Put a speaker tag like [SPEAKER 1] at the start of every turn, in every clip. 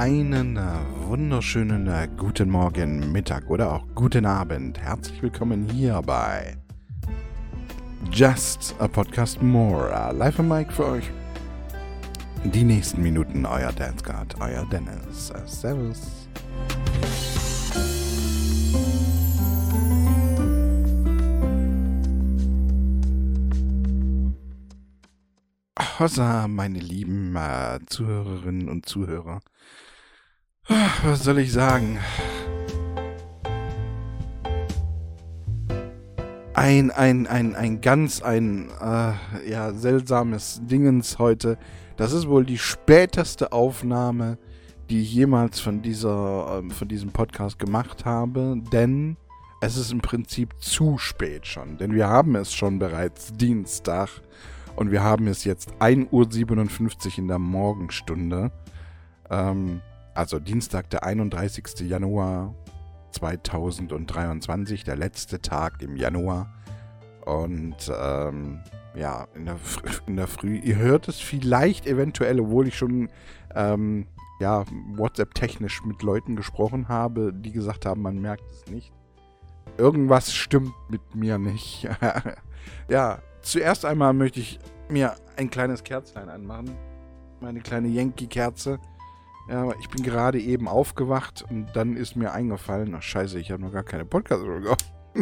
[SPEAKER 1] einen wunderschönen äh, guten Morgen, Mittag oder auch guten Abend. Herzlich willkommen hier bei Just a Podcast More. Uh, live am Mic für euch. Die nächsten Minuten, euer Dance God, euer Dennis. Servus. Hossa, meine lieben äh, Zuhörerinnen und Zuhörer. Was soll ich sagen? Ein, ein, ein, ein ganz, ein, äh, ja, seltsames Dingens heute. Das ist wohl die späteste Aufnahme, die ich jemals von dieser, äh, von diesem Podcast gemacht habe, denn es ist im Prinzip zu spät schon, denn wir haben es schon bereits Dienstag und wir haben es jetzt 1.57 Uhr in der Morgenstunde. Ähm, also Dienstag, der 31. Januar 2023, der letzte Tag im Januar. Und ähm, ja, in der, in der Früh, ihr hört es vielleicht eventuell, obwohl ich schon ähm, ja, WhatsApp-technisch mit Leuten gesprochen habe, die gesagt haben, man merkt es nicht. Irgendwas stimmt mit mir nicht. ja, zuerst einmal möchte ich mir ein kleines Kerzlein anmachen. Meine kleine Yankee-Kerze. Ja, ich bin gerade eben aufgewacht und dann ist mir eingefallen, ach scheiße, ich habe noch gar keine podcast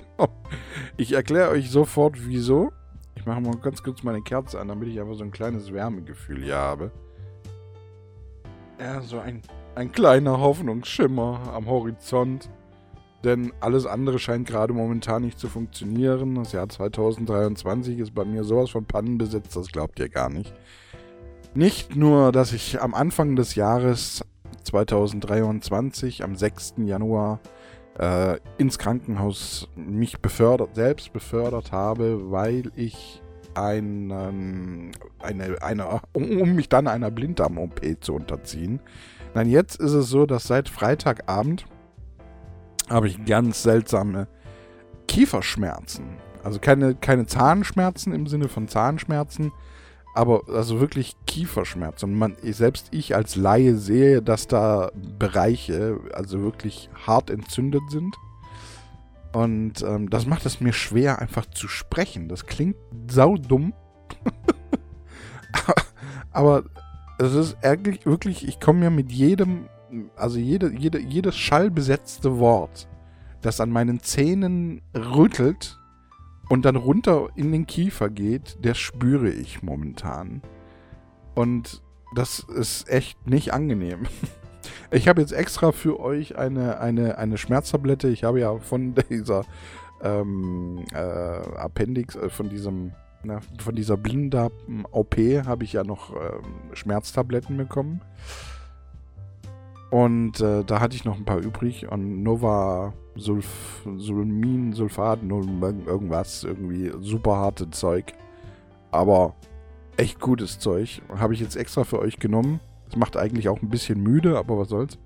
[SPEAKER 1] Ich erkläre euch sofort, wieso. Ich mache mal ganz kurz meine Kerze an, damit ich einfach so ein kleines Wärmegefühl hier habe. Ja, so ein, ein kleiner Hoffnungsschimmer am Horizont. Denn alles andere scheint gerade momentan nicht zu funktionieren. Das Jahr 2023 ist bei mir sowas von Pannen besetzt, das glaubt ihr gar nicht. Nicht nur, dass ich am Anfang des Jahres 2023, am 6. Januar, äh, ins Krankenhaus mich befördert, selbst befördert habe, weil ich einen, eine, eine, um mich dann einer Blinddarm-OP zu unterziehen. Nein, jetzt ist es so, dass seit Freitagabend habe ich ganz seltsame Kieferschmerzen. Also keine, keine Zahnschmerzen im Sinne von Zahnschmerzen, aber also wirklich Kieferschmerzen. Und man, selbst ich als Laie sehe, dass da Bereiche also wirklich hart entzündet sind. Und ähm, das macht es mir schwer, einfach zu sprechen. Das klingt saudumm. aber es ist eigentlich wirklich, ich komme ja mit jedem also jede, jede, jedes schallbesetzte Wort, das an meinen Zähnen rüttelt und dann runter in den Kiefer geht, das spüre ich momentan. Und das ist echt nicht angenehm. Ich habe jetzt extra für euch eine, eine, eine Schmerztablette. Ich habe ja von dieser ähm, äh, Appendix, äh, von diesem, na, von dieser Blinddarm-OP habe ich ja noch ähm, Schmerztabletten bekommen. Und äh, da hatte ich noch ein paar übrig. Und Nova Sulf, Sulmin, Sulfat, irgendwas, irgendwie super harte Zeug. Aber echt gutes Zeug. Habe ich jetzt extra für euch genommen. Es macht eigentlich auch ein bisschen müde, aber was soll's.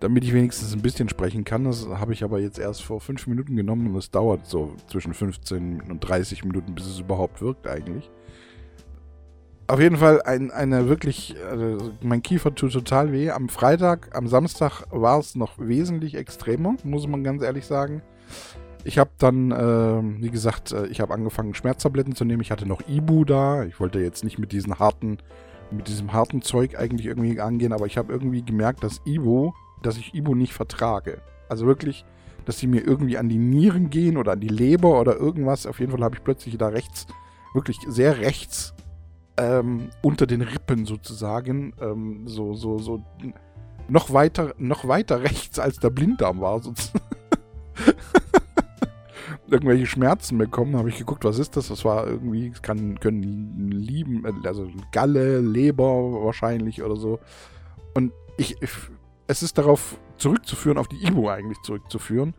[SPEAKER 1] Damit ich wenigstens ein bisschen sprechen kann. Das habe ich aber jetzt erst vor 5 Minuten genommen und es dauert so zwischen 15 und 30 Minuten, bis es überhaupt wirkt eigentlich. Auf jeden Fall ein, eine wirklich, also mein Kiefer tut total weh. Am Freitag, am Samstag war es noch wesentlich extremer, muss man ganz ehrlich sagen. Ich habe dann, äh, wie gesagt, äh, ich habe angefangen Schmerztabletten zu nehmen. Ich hatte noch Ibu da. Ich wollte jetzt nicht mit diesen harten, mit diesem harten Zeug eigentlich irgendwie angehen, aber ich habe irgendwie gemerkt, dass Ibu, dass ich Ibu nicht vertrage. Also wirklich, dass sie mir irgendwie an die Nieren gehen oder an die Leber oder irgendwas. Auf jeden Fall habe ich plötzlich da rechts, wirklich sehr rechts ähm, unter den Rippen sozusagen, ähm, so, so, so noch weiter, noch weiter rechts als der Blinddarm war irgendwelche Schmerzen bekommen, habe ich geguckt, was ist das? Das war irgendwie, es kann, können lieben, also Galle, Leber wahrscheinlich oder so. Und ich, ich, es ist darauf zurückzuführen, auf die Ibo eigentlich zurückzuführen.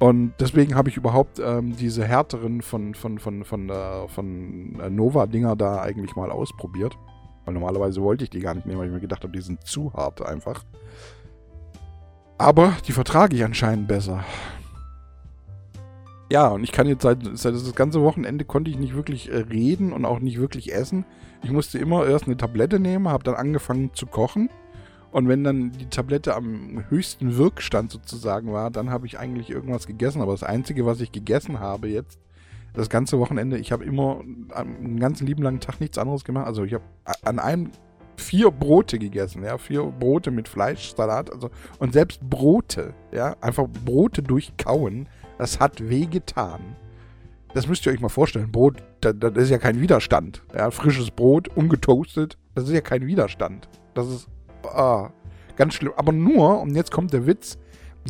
[SPEAKER 1] Und deswegen habe ich überhaupt ähm, diese härteren von, von, von, von, äh, von Nova-Dinger da eigentlich mal ausprobiert. Weil normalerweise wollte ich die gar nicht nehmen, weil ich mir gedacht habe, die sind zu hart einfach. Aber die vertrage ich anscheinend besser. Ja, und ich kann jetzt seit, seit das ganze Wochenende konnte ich nicht wirklich äh, reden und auch nicht wirklich essen. Ich musste immer erst eine Tablette nehmen, habe dann angefangen zu kochen Und wenn dann die Tablette am höchsten Wirkstand sozusagen war, dann habe ich eigentlich irgendwas gegessen. Aber das Einzige, was ich gegessen habe jetzt, das ganze Wochenende, ich habe immer einen ganzen lieben langen Tag nichts anderes gemacht. Also ich habe an einem vier Brote gegessen, ja, vier Brote mit Fleischsalat, also und selbst Brote, ja, einfach Brote durchkauen, das hat wehgetan. Das müsst ihr euch mal vorstellen. Brot, das, das ist ja kein Widerstand. Ja, frisches Brot, ungetoastet, das ist ja kein Widerstand. Das ist ah, ganz schlimm. Aber nur, und jetzt kommt der Witz,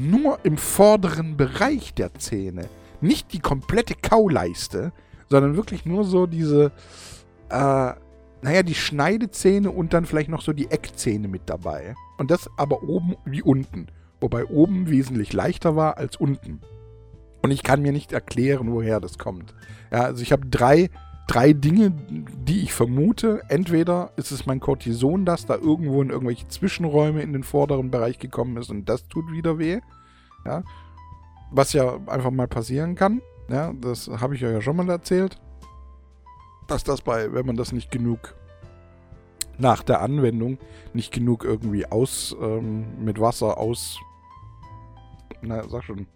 [SPEAKER 1] nur im vorderen Bereich der Zähne. Nicht die komplette Kauleiste, sondern wirklich nur so diese, äh, naja, die Schneidezähne und dann vielleicht noch so die Eckzähne mit dabei. Und das aber oben wie unten. Wobei oben wesentlich leichter war als unten. Und ich kann mir nicht erklären, woher das kommt. Ja, also ich habe drei, drei Dinge, die ich vermute. Entweder ist es mein Cortison, das da irgendwo in irgendwelche Zwischenräume in den vorderen Bereich gekommen ist und das tut wieder weh. Ja, was ja einfach mal passieren kann. Ja, das habe ich euch ja schon mal erzählt dass das bei, wenn man das nicht genug nach der Anwendung nicht genug irgendwie aus ähm, mit Wasser aus, na sag schon,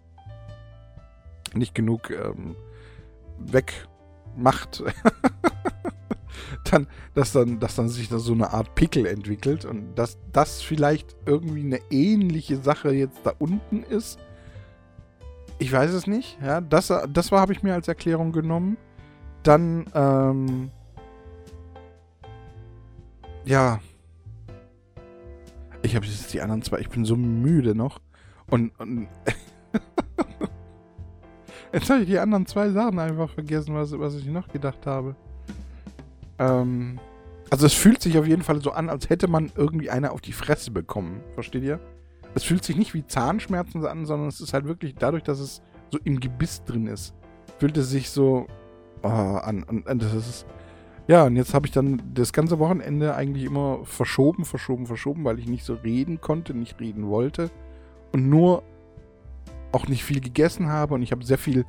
[SPEAKER 1] nicht genug ähm, wegmacht, dann, dass dann, dass dann sich da so eine Art Pickel entwickelt und dass das vielleicht irgendwie eine ähnliche Sache jetzt da unten ist. Ich weiß es nicht. Ja, das, das war habe ich mir als Erklärung genommen. Dann, ähm, ja. Ich habe jetzt die anderen zwei. Ich bin so müde noch. Und, und jetzt habe ich die anderen zwei Sachen einfach vergessen, was, was ich noch gedacht habe. Ähm, also es fühlt sich auf jeden Fall so an, als hätte man irgendwie eine auf die Fresse bekommen. Versteht ihr? Es fühlt sich nicht wie Zahnschmerzen an, sondern es ist halt wirklich dadurch, dass es so im Gebiss drin ist. Fühlt es sich so oh, an, an, an, das ist. Ja, und jetzt habe ich dann das ganze Wochenende eigentlich immer verschoben, verschoben, verschoben, weil ich nicht so reden konnte, nicht reden wollte und nur auch nicht viel gegessen habe und ich habe sehr viel,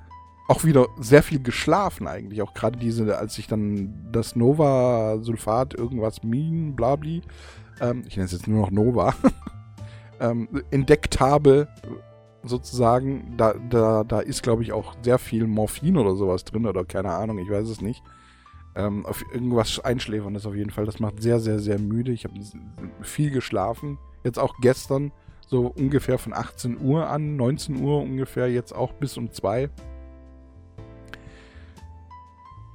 [SPEAKER 1] auch wieder sehr viel geschlafen eigentlich. Auch gerade diese, als ich dann das Nova-Sulfat, irgendwas Min, blabli, ähm, ich nenne es jetzt nur noch Nova, ähm, entdeckt habe, sozusagen. Da, da, da ist, glaube ich, auch sehr viel Morphin oder sowas drin oder keine Ahnung, ich weiß es nicht. Ähm, auf irgendwas einschläfern ist auf jeden Fall. Das macht sehr, sehr, sehr müde. Ich habe viel geschlafen. Jetzt auch gestern so ungefähr von 18 Uhr an, 19 Uhr ungefähr, jetzt auch bis um 2.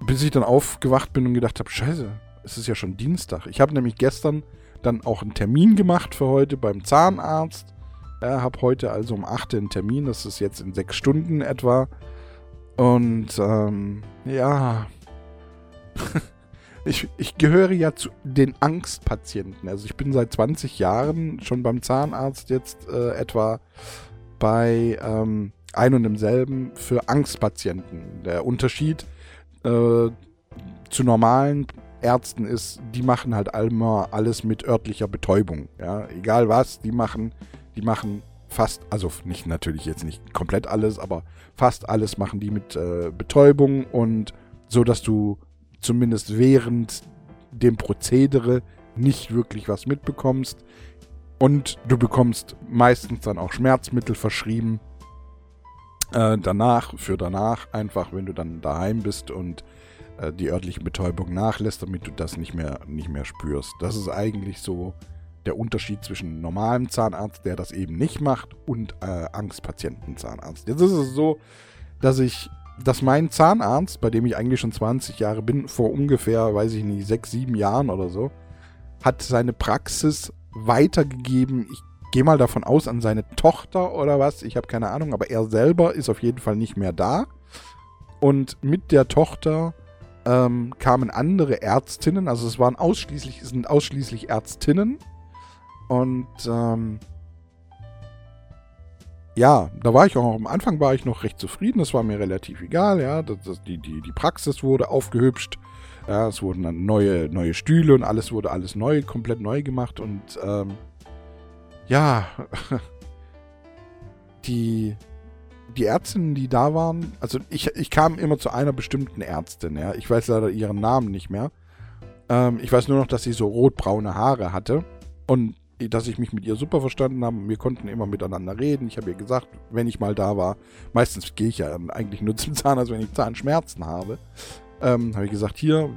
[SPEAKER 1] Bis ich dann aufgewacht bin und gedacht habe, scheiße, es ist ja schon Dienstag. Ich habe nämlich gestern dann auch einen Termin gemacht für heute beim Zahnarzt. Ja, habe heute also um 8 einen Termin, das ist jetzt in 6 Stunden etwa. Und ähm, ja, ich, ich gehöre ja zu den Angstpatienten. Also ich bin seit 20 Jahren schon beim Zahnarzt jetzt äh, etwa bei ähm, ein und demselben für Angstpatienten. Der Unterschied äh, zu normalen Ärzten ist, die machen halt immer alles mit örtlicher Betäubung. Ja, egal was, die machen die machen fast, also nicht natürlich jetzt nicht komplett alles, aber fast alles machen die mit äh, Betäubung und so, dass du zumindest während dem Prozedere nicht wirklich was mitbekommst. Und du bekommst meistens dann auch Schmerzmittel verschrieben. Äh, danach, für danach, einfach wenn du dann daheim bist und äh, die örtliche Betäubung nachlässt, damit du das nicht mehr, nicht mehr spürst. Das ist eigentlich so der Unterschied zwischen normalem Zahnarzt, der das eben nicht macht, und äh, Angstpatientenzahnarzt. Jetzt ist es so, dass ich, dass mein Zahnarzt, bei dem ich eigentlich schon 20 Jahre bin, vor ungefähr, weiß ich nicht, 6, 7 Jahren oder so, hat seine Praxis weitergegeben. Ich gehe mal davon aus, an seine Tochter oder was, ich habe keine Ahnung, aber er selber ist auf jeden Fall nicht mehr da. Und mit der Tochter ähm, kamen andere Ärztinnen, also es waren ausschließlich, sind ausschließlich Ärztinnen und ähm, ja, da war ich auch am Anfang war ich noch recht zufrieden. Das war mir relativ egal. Ja, das, das, die, die, die Praxis wurde aufgehübscht. Ja, es wurden dann neue, neue Stühle und alles wurde alles neu, komplett neu gemacht. Und ähm, ja, die, die Ärztinnen, die da waren, also ich, ich kam immer zu einer bestimmten Ärztin. Ja, ich weiß leider ihren Namen nicht mehr. Ähm, ich weiß nur noch, dass sie so rotbraune Haare hatte. Und dass ich mich mit ihr super verstanden habe. Wir konnten immer miteinander reden. Ich habe ihr gesagt, wenn ich mal da war, meistens gehe ich ja eigentlich nur zum Zahnarzt, wenn ich Zahnschmerzen habe. Ähm, habe ich gesagt, hier,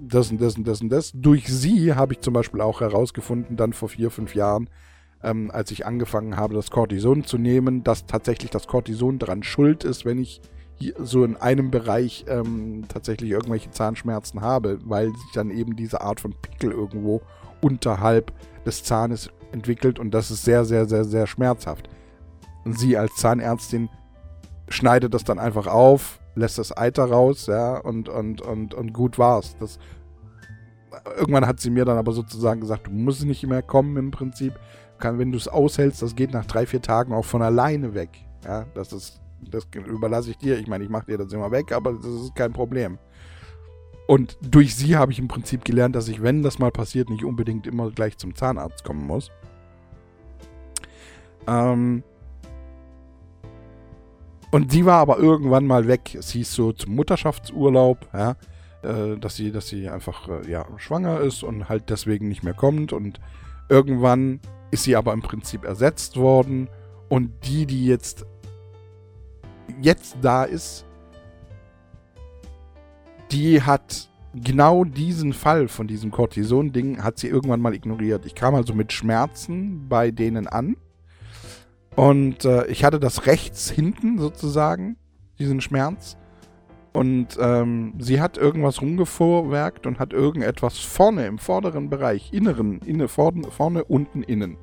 [SPEAKER 1] das und das und das und das. Durch sie habe ich zum Beispiel auch herausgefunden, dann vor vier, fünf Jahren, ähm, als ich angefangen habe, das Cortison zu nehmen, dass tatsächlich das Cortison daran schuld ist, wenn ich so in einem Bereich ähm, tatsächlich irgendwelche Zahnschmerzen habe, weil sich dann eben diese Art von Pickel irgendwo unterhalb des Zahnes entwickelt und das ist sehr, sehr, sehr, sehr schmerzhaft. Und sie als Zahnärztin schneidet das dann einfach auf, lässt das Eiter raus, ja, und, und, und, und gut war's. Das, irgendwann hat sie mir dann aber sozusagen gesagt, du musst nicht mehr kommen im Prinzip. Kann, wenn du es aushältst, das geht nach drei, vier Tagen auch von alleine weg. Ja, das ist, das überlasse ich dir. Ich meine, ich mache dir das immer weg, aber das ist kein Problem. Und durch sie habe ich im Prinzip gelernt, dass ich, wenn das mal passiert, nicht unbedingt immer gleich zum Zahnarzt kommen muss. Ähm und sie war aber irgendwann mal weg. Es hieß so zum Mutterschaftsurlaub, ja, äh, dass sie, dass sie einfach äh, ja, schwanger ist und halt deswegen nicht mehr kommt. Und irgendwann ist sie aber im Prinzip ersetzt worden. Und die, die jetzt jetzt da ist, die hat genau diesen Fall von diesem Cortison-Ding hat sie irgendwann mal ignoriert. Ich kam also mit Schmerzen bei denen an und äh, ich hatte das rechts hinten sozusagen, diesen Schmerz. Und ähm, sie hat irgendwas rumgevorwerkt und hat irgendetwas vorne im vorderen Bereich, inneren, inne, vorne, vorne, unten, innen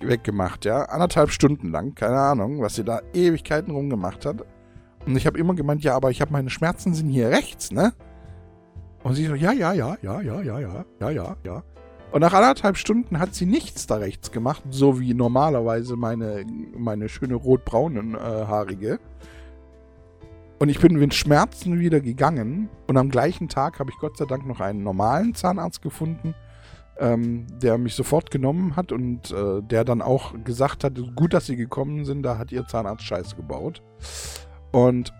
[SPEAKER 1] weggemacht, ja. Anderthalb Stunden lang, keine Ahnung, was sie da Ewigkeiten rumgemacht hat. Und ich habe immer gemeint, ja, aber ich habe meine Schmerzen sind hier rechts, ne? Und sie so, ja, ja, ja, ja, ja, ja, ja, ja, ja, ja. Und nach anderthalb Stunden hat sie nichts da rechts gemacht, so wie normalerweise meine, meine schöne rotbraunen äh, haarige. Und ich bin mit Schmerzen wieder gegangen. Und am gleichen Tag habe ich Gott sei Dank noch einen normalen Zahnarzt gefunden, ähm, der mich sofort genommen hat und äh, der dann auch gesagt hat, gut, dass sie gekommen sind, da hat ihr Zahnarzt Scheiße gebaut. Und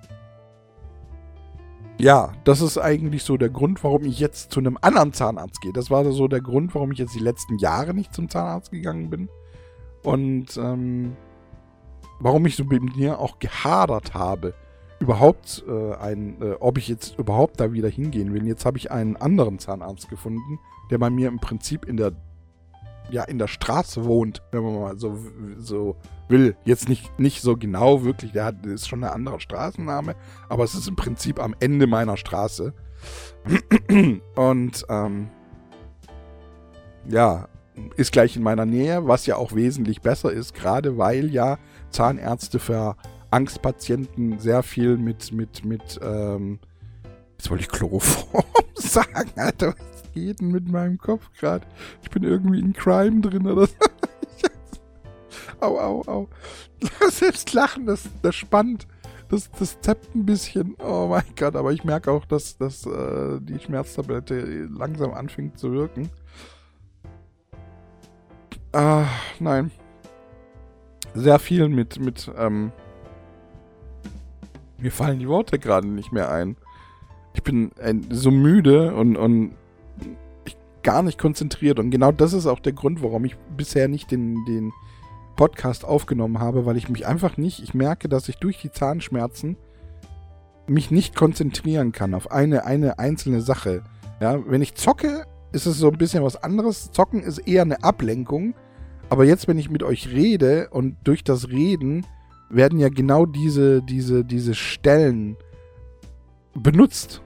[SPEAKER 1] ja, das ist eigentlich so der Grund, warum ich jetzt zu einem anderen Zahnarzt gehe. Das war so der Grund, warum ich jetzt die letzten Jahre nicht zum Zahnarzt gegangen bin. Und ähm, warum ich so mit mir auch gehadert habe, überhaupt äh, ein, äh, ob ich jetzt überhaupt da wieder hingehen will. Jetzt habe ich einen anderen Zahnarzt gefunden, der bei mir im Prinzip in der ja in der Straße wohnt, wenn man mal so, so will. Jetzt nicht, nicht so genau wirklich, der hat, ist schon ein anderer Straßenname, aber es ist im Prinzip am Ende meiner Straße. Und ähm, ja, ist gleich in meiner Nähe, was ja auch wesentlich besser ist, gerade weil ja Zahnärzte für Angstpatienten sehr viel mit, mit, mit, ähm, jetzt wollte ich Chloroform sagen, Alter, was geht denn mit meinem Kopf gerade? Ich bin irgendwie in Crime drin oder so. Au, au, au. Selbst lachen, das, das spannt. Das, das zappt ein bisschen. Oh mein Gott, aber ich merke auch, dass, dass äh, die Schmerztablette langsam anfängt zu wirken. Ah, nein. Sehr viel mit, mit, ähm, mir fallen die Worte gerade nicht mehr ein. Ich bin ein, so müde und, und gar nicht konzentriert. Und genau das ist auch der Grund, warum ich bisher nicht den, den Podcast aufgenommen habe, weil ich mich einfach nicht, ich merke, dass ich durch die Zahnschmerzen mich nicht konzentrieren kann auf eine, eine einzelne Sache. Ja, wenn ich zocke, ist es so ein bisschen was anderes. Zocken ist eher eine Ablenkung. Aber jetzt, wenn ich mit euch rede und durch das Reden werden ja genau diese, diese, diese Stellen benutzt.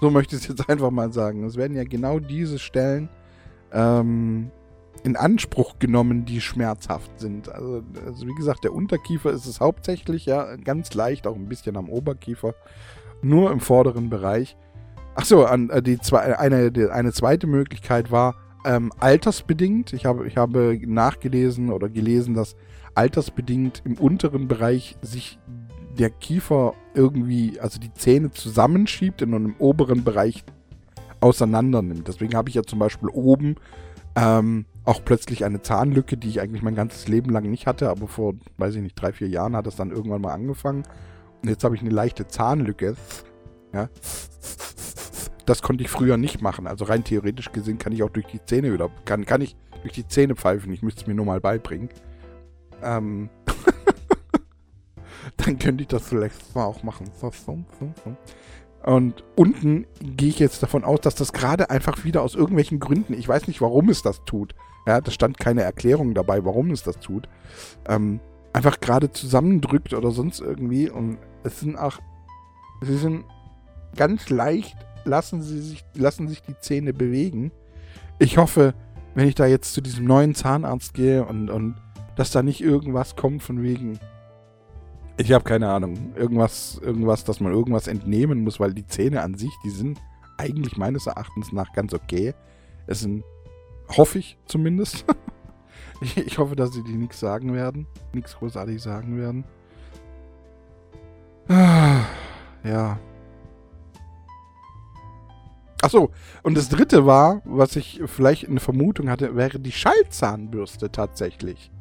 [SPEAKER 1] So möchte ich es jetzt einfach mal sagen. Es werden ja genau diese Stellen ähm, in Anspruch genommen, die schmerzhaft sind. Also, also, wie gesagt, der Unterkiefer ist es hauptsächlich, ja, ganz leicht, auch ein bisschen am Oberkiefer. Nur im vorderen Bereich. Achso, äh, die eine, die, eine zweite Möglichkeit war ähm, altersbedingt. Ich habe, ich habe nachgelesen oder gelesen, dass altersbedingt im unteren Bereich sich der Kiefer irgendwie, also die Zähne zusammenschiebt und im oberen Bereich auseinander nimmt. Deswegen habe ich ja zum Beispiel oben ähm, auch plötzlich eine Zahnlücke, die ich eigentlich mein ganzes Leben lang nicht hatte, aber vor, weiß ich nicht, drei, vier Jahren hat es dann irgendwann mal angefangen. Und jetzt habe ich eine leichte Zahnlücke. Ja. das konnte ich früher nicht machen. Also rein theoretisch gesehen kann ich auch durch die Zähne wieder, kann, kann ich durch die Zähne pfeifen. Ich müsste es mir nur mal beibringen. Ähm, dann könnte ich das vielleicht mal auch machen. Und unten gehe ich jetzt davon aus, dass das gerade einfach wieder aus irgendwelchen Gründen, ich weiß nicht, warum es das tut. Ja, da stand keine Erklärung dabei, warum es das tut. Ähm, einfach gerade zusammendrückt oder sonst irgendwie. Und es sind auch, sie sind ganz leicht, lassen sie sich, lassen sich die Zähne bewegen. Ich hoffe, wenn ich da jetzt zu diesem neuen Zahnarzt gehe und, und dass da nicht irgendwas kommt von wegen, ich habe keine Ahnung. Irgendwas, irgendwas, dass man irgendwas entnehmen muss, weil die Zähne an sich, die sind eigentlich meines Erachtens nach ganz okay. Es sind, hoffe ich zumindest. ich, hoffe, dass sie die nichts sagen werden. Nichts großartig sagen werden. Ja. Achso, und das dritte war, was ich vielleicht eine Vermutung hatte, wäre die Schallzahnbürste tatsächlich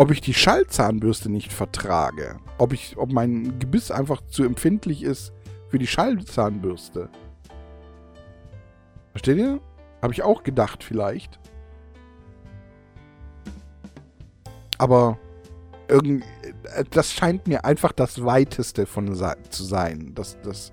[SPEAKER 1] ob ich die Schallzahnbürste nicht vertrage. Ob, ich, ob mein Gebiss einfach zu empfindlich ist für die Schallzahnbürste. Versteht ihr? Habe ich auch gedacht vielleicht. Aber irgend, das scheint mir einfach das Weiteste von zu sein. Das, das,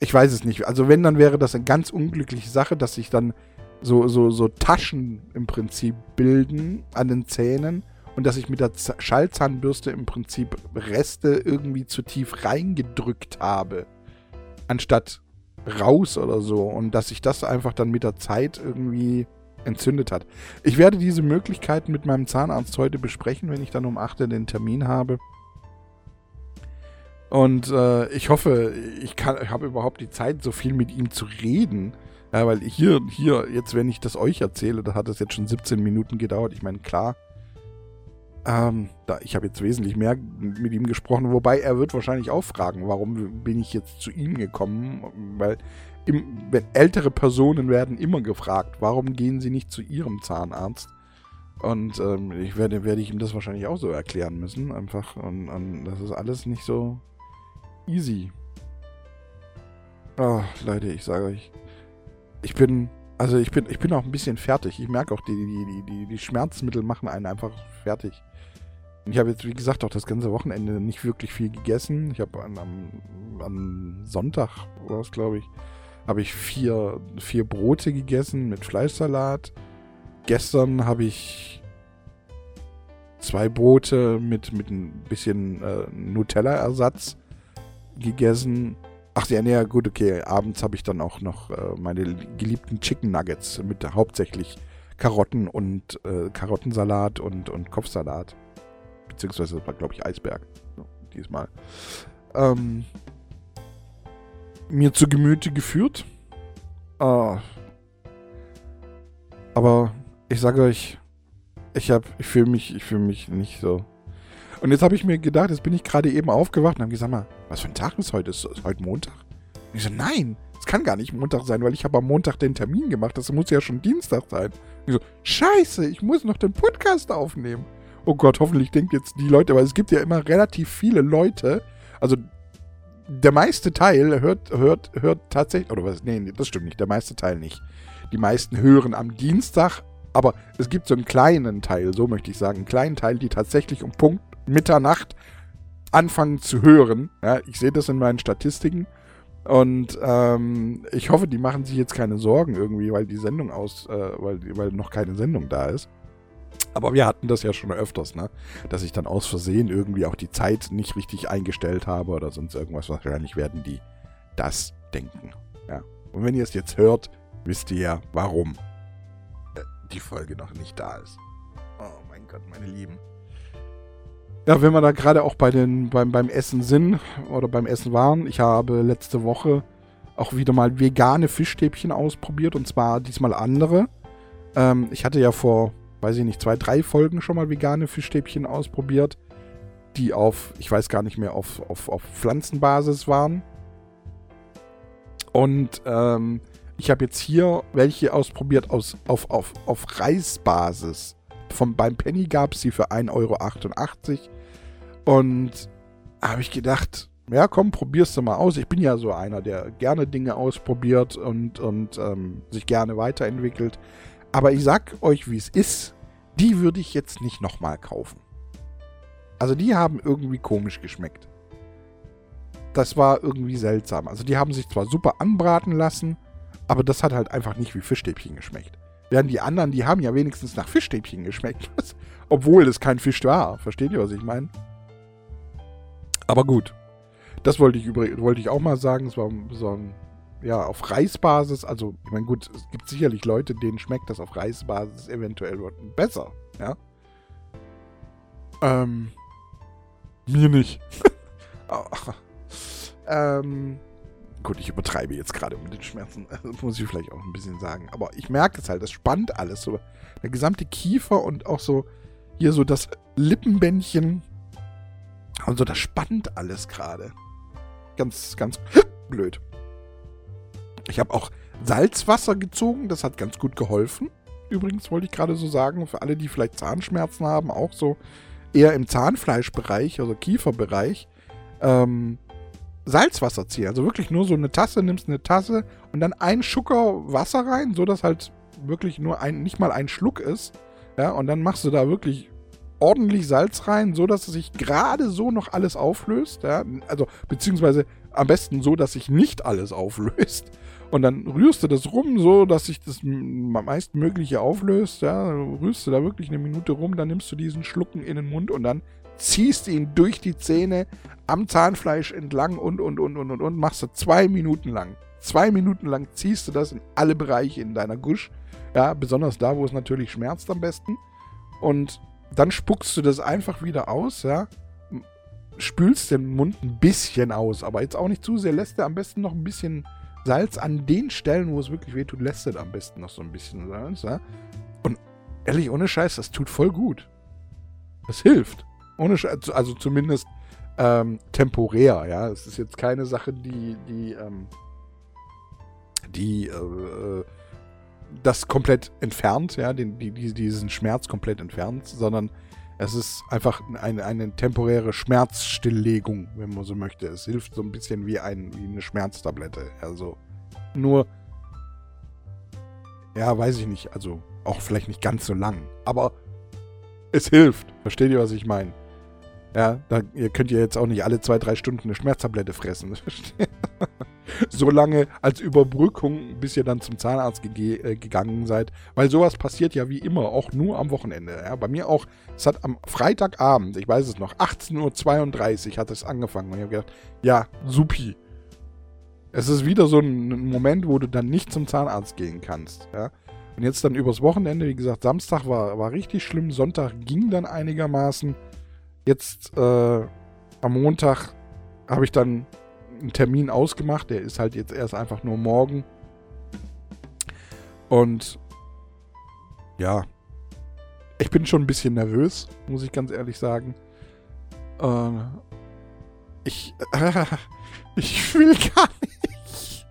[SPEAKER 1] ich weiß es nicht. Also wenn, dann wäre das eine ganz unglückliche Sache, dass ich dann so, so, so Taschen im Prinzip bilden an den Zähnen und dass ich mit der Z Schallzahnbürste im Prinzip Reste irgendwie zu tief reingedrückt habe, anstatt raus oder so und dass sich das einfach dann mit der Zeit irgendwie entzündet hat. Ich werde diese Möglichkeiten mit meinem Zahnarzt heute besprechen, wenn ich dann um 8 Uhr den Termin habe. Und äh, ich hoffe, ich, ich habe überhaupt die Zeit, so viel mit ihm zu reden, ja, weil hier, hier, jetzt, wenn ich das euch erzähle, da hat es jetzt schon 17 Minuten gedauert. Ich meine, klar, ähm, da, ich habe jetzt wesentlich mehr mit ihm gesprochen, wobei er wird wahrscheinlich auch fragen, warum bin ich jetzt zu ihm gekommen? Weil im, ältere Personen werden immer gefragt, warum gehen sie nicht zu ihrem Zahnarzt? Und ähm, ich werde, werde ich ihm das wahrscheinlich auch so erklären müssen, einfach. Und, und das ist alles nicht so easy. Oh, Leute, ich sage euch, ich bin, also ich bin, ich bin auch ein bisschen fertig. Ich merke auch, die, die, die, die Schmerzmittel machen einen einfach fertig. Ich habe jetzt, wie gesagt, auch das ganze Wochenende nicht wirklich viel gegessen. Ich habe am, am Sonntag, war glaube ich, habe ich vier, vier Brote gegessen mit Fleischsalat. Gestern habe ich zwei Brote mit, mit ein bisschen äh, Nutella-Ersatz gegessen. Ach ja, nee, gut, okay. Abends habe ich dann auch noch äh, meine geliebten Chicken Nuggets mit hauptsächlich Karotten und äh, Karottensalat und, und Kopfsalat. Beziehungsweise das war, glaube ich, Eisberg. Diesmal. Ähm, mir zu Gemüte geführt. Äh, aber ich sage euch, ich habe, ich fühle mich, ich fühle mich nicht so und jetzt habe ich mir gedacht, jetzt bin ich gerade eben aufgewacht und habe gesagt, mal, was für ein Tag ist heute? Ist, ist heute Montag? Und ich so, nein, es kann gar nicht Montag sein, weil ich habe am Montag den Termin gemacht. Das muss ja schon Dienstag sein. Und ich so, scheiße, ich muss noch den Podcast aufnehmen. Oh Gott, hoffentlich denkt jetzt die Leute, weil es gibt ja immer relativ viele Leute, also der meiste Teil hört, hört, hört tatsächlich, oder was, nee, das stimmt nicht, der meiste Teil nicht. Die meisten hören am Dienstag, aber es gibt so einen kleinen Teil, so möchte ich sagen, einen kleinen Teil, die tatsächlich um Punkt Mitternacht anfangen zu hören. Ja, ich sehe das in meinen Statistiken. Und ähm, ich hoffe, die machen sich jetzt keine Sorgen irgendwie, weil die Sendung aus, äh, weil, weil noch keine Sendung da ist. Aber wir hatten das ja schon öfters, ne? Dass ich dann aus Versehen irgendwie auch die Zeit nicht richtig eingestellt habe oder sonst irgendwas. Wahrscheinlich werden die das denken. Ja. Und wenn ihr es jetzt hört, wisst ihr ja, warum äh, die Folge noch nicht da ist. Oh mein Gott, meine Lieben. Ja, wenn wir da gerade auch bei den, beim, beim Essen sind oder beim Essen waren, ich habe letzte Woche auch wieder mal vegane Fischstäbchen ausprobiert und zwar diesmal andere. Ähm, ich hatte ja vor, weiß ich nicht, zwei, drei Folgen schon mal vegane Fischstäbchen ausprobiert, die auf, ich weiß gar nicht mehr, auf, auf, auf Pflanzenbasis waren. Und ähm, ich habe jetzt hier welche ausprobiert aus, auf, auf, auf Reisbasis. Vom, beim Penny gab es sie für 1,88 Euro. Und habe ich gedacht, ja, komm, probierst du mal aus. Ich bin ja so einer, der gerne Dinge ausprobiert und, und ähm, sich gerne weiterentwickelt. Aber ich sag euch, wie es ist. Die würde ich jetzt nicht nochmal kaufen. Also die haben irgendwie komisch geschmeckt. Das war irgendwie seltsam. Also die haben sich zwar super anbraten lassen, aber das hat halt einfach nicht wie Fischstäbchen geschmeckt. Während die anderen, die haben ja wenigstens nach Fischstäbchen geschmeckt. Obwohl es kein Fisch war. Versteht ihr, was ich meine? Aber gut. Das wollte ich, wollte ich auch mal sagen. Es war so ein, ja, auf Reisbasis. Also, ich meine, gut, es gibt sicherlich Leute, denen schmeckt das auf Reisbasis eventuell besser. Ja. Ähm. Mir nicht. ähm. Gut, ich übertreibe jetzt gerade mit den Schmerzen. Das muss ich vielleicht auch ein bisschen sagen. Aber ich merke es halt, das spannt alles. So der gesamte Kiefer und auch so hier so das Lippenbändchen. Also das spannt alles gerade. Ganz, ganz blöd. Ich habe auch Salzwasser gezogen. Das hat ganz gut geholfen. Übrigens wollte ich gerade so sagen, für alle, die vielleicht Zahnschmerzen haben, auch so eher im Zahnfleischbereich, also Kieferbereich. Ähm, Salzwasser ziehen. Also wirklich nur so eine Tasse, nimmst eine Tasse und dann ein Schucker Wasser rein, so dass halt wirklich nur ein, nicht mal ein Schluck ist. Ja, und dann machst du da wirklich ordentlich Salz rein, so dass es sich gerade so noch alles auflöst. Ja, also beziehungsweise am besten so, dass sich nicht alles auflöst. Und dann rührst du das rum, so dass sich das meistmögliche auflöst. Ja, rührst du da wirklich eine Minute rum, dann nimmst du diesen Schlucken in den Mund und dann ziehst ihn durch die Zähne am Zahnfleisch entlang und, und, und, und, und, und, machst du zwei Minuten lang. Zwei Minuten lang ziehst du das in alle Bereiche in deiner Gusch. Ja, besonders da, wo es natürlich schmerzt am besten. Und dann spuckst du das einfach wieder aus, ja. Spülst den Mund ein bisschen aus, aber jetzt auch nicht zu sehr. Lässt du am besten noch ein bisschen Salz an den Stellen, wo es wirklich wehtut, lässt du am besten noch so ein bisschen Salz, ja. Und ehrlich, ohne Scheiß, das tut voll gut. Das hilft. Ohne Scheiß, also zumindest ähm, temporär, ja. Es ist jetzt keine Sache, die, die, ähm, die, äh, das komplett entfernt, ja, den, die, diesen Schmerz komplett entfernt, sondern es ist einfach eine, eine temporäre Schmerzstilllegung, wenn man so möchte. Es hilft so ein bisschen wie, ein, wie eine Schmerztablette. Also nur, ja, weiß ich nicht, also auch vielleicht nicht ganz so lang, aber es hilft. Versteht ihr, was ich meine? Ja, da, ihr könnt ja jetzt auch nicht alle zwei, drei Stunden eine Schmerztablette fressen. so lange als Überbrückung, bis ihr dann zum Zahnarzt ge äh, gegangen seid. Weil sowas passiert ja wie immer, auch nur am Wochenende. Ja, bei mir auch, es hat am Freitagabend, ich weiß es noch, 18.32 Uhr hat es angefangen. Und ich habe gedacht, ja, supi. Es ist wieder so ein Moment, wo du dann nicht zum Zahnarzt gehen kannst. Ja. Und jetzt dann übers Wochenende, wie gesagt, Samstag war, war richtig schlimm, Sonntag ging dann einigermaßen. Jetzt äh, am Montag habe ich dann einen Termin ausgemacht. Der ist halt jetzt erst einfach nur morgen. Und ja, ich bin schon ein bisschen nervös, muss ich ganz ehrlich sagen. Äh, ich, äh, ich will gar nicht.